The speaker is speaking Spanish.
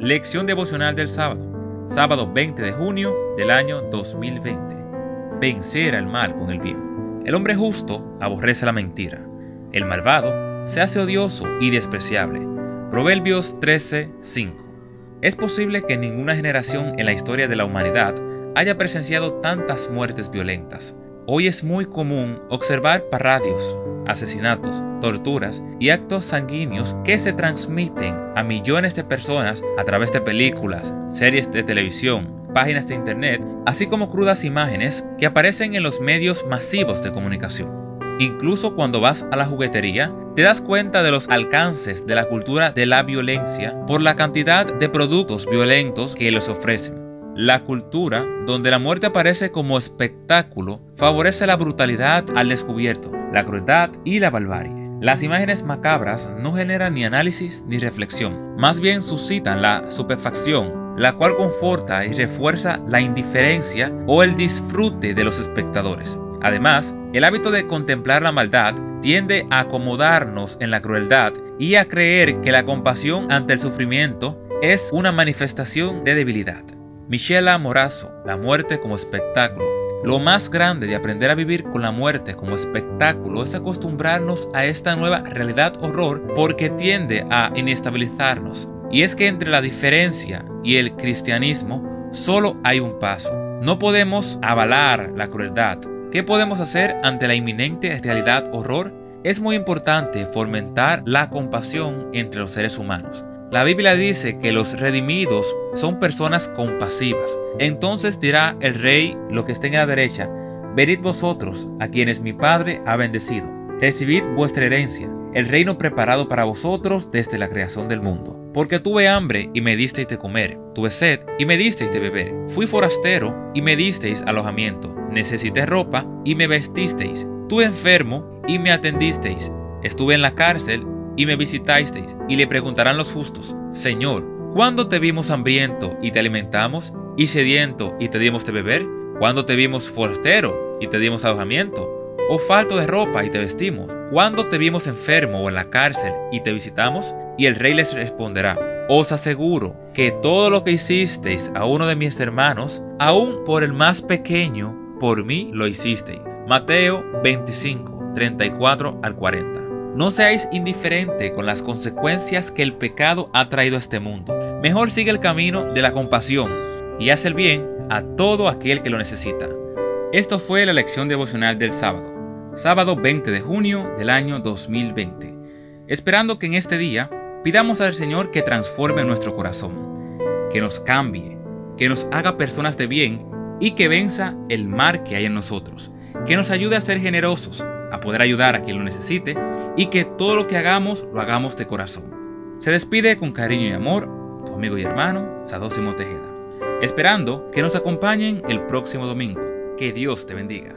Lección devocional del sábado, sábado 20 de junio del año 2020. Vencer al mal con el bien. El hombre justo aborrece la mentira. El malvado se hace odioso y despreciable. Proverbios 13:5. Es posible que ninguna generación en la historia de la humanidad haya presenciado tantas muertes violentas. Hoy es muy común observar parradios, asesinatos, torturas y actos sanguíneos que se transmiten a millones de personas a través de películas, series de televisión, páginas de internet, así como crudas imágenes que aparecen en los medios masivos de comunicación. Incluso cuando vas a la juguetería, te das cuenta de los alcances de la cultura de la violencia por la cantidad de productos violentos que les ofrecen. La cultura, donde la muerte aparece como espectáculo, favorece la brutalidad al descubierto, la crueldad y la barbarie. Las imágenes macabras no generan ni análisis ni reflexión, más bien suscitan la superfacción, la cual conforta y refuerza la indiferencia o el disfrute de los espectadores. Además, el hábito de contemplar la maldad tiende a acomodarnos en la crueldad y a creer que la compasión ante el sufrimiento es una manifestación de debilidad. Michela Morazo, La muerte como espectáculo. Lo más grande de aprender a vivir con la muerte como espectáculo es acostumbrarnos a esta nueva realidad horror porque tiende a inestabilizarnos. Y es que entre la diferencia y el cristianismo solo hay un paso. No podemos avalar la crueldad. ¿Qué podemos hacer ante la inminente realidad horror? Es muy importante fomentar la compasión entre los seres humanos. La Biblia dice que los redimidos son personas compasivas. Entonces dirá el rey lo que esté en la derecha, venid vosotros, a quienes mi Padre ha bendecido, recibid vuestra herencia, el reino preparado para vosotros desde la creación del mundo. Porque tuve hambre y me disteis de comer, tuve sed y me disteis de beber, fui forastero y me disteis alojamiento, necesité ropa y me vestisteis, tuve enfermo y me atendisteis, estuve en la cárcel y me visitasteis. Y le preguntarán los justos, Señor, ¿cuándo te vimos hambriento y te alimentamos? ¿Y sediento y te dimos de beber? ¿Cuándo te vimos forastero y te dimos alojamiento? ¿O falto de ropa y te vestimos? ¿Cuándo te vimos enfermo o en la cárcel y te visitamos? Y el rey les responderá, os aseguro que todo lo que hicisteis a uno de mis hermanos, aun por el más pequeño, por mí lo hicisteis. Mateo 25, 34 al 40. No seáis indiferente con las consecuencias que el pecado ha traído a este mundo. Mejor sigue el camino de la compasión y haz el bien a todo aquel que lo necesita. Esto fue la lección devocional del sábado, sábado 20 de junio del año 2020. Esperando que en este día pidamos al Señor que transforme nuestro corazón, que nos cambie, que nos haga personas de bien y que venza el mal que hay en nosotros, que nos ayude a ser generosos, a poder ayudar a quien lo necesite y que todo lo que hagamos lo hagamos de corazón. Se despide con cariño y amor tu amigo y hermano Sadósimo Tejeda, esperando que nos acompañen el próximo domingo. Que Dios te bendiga.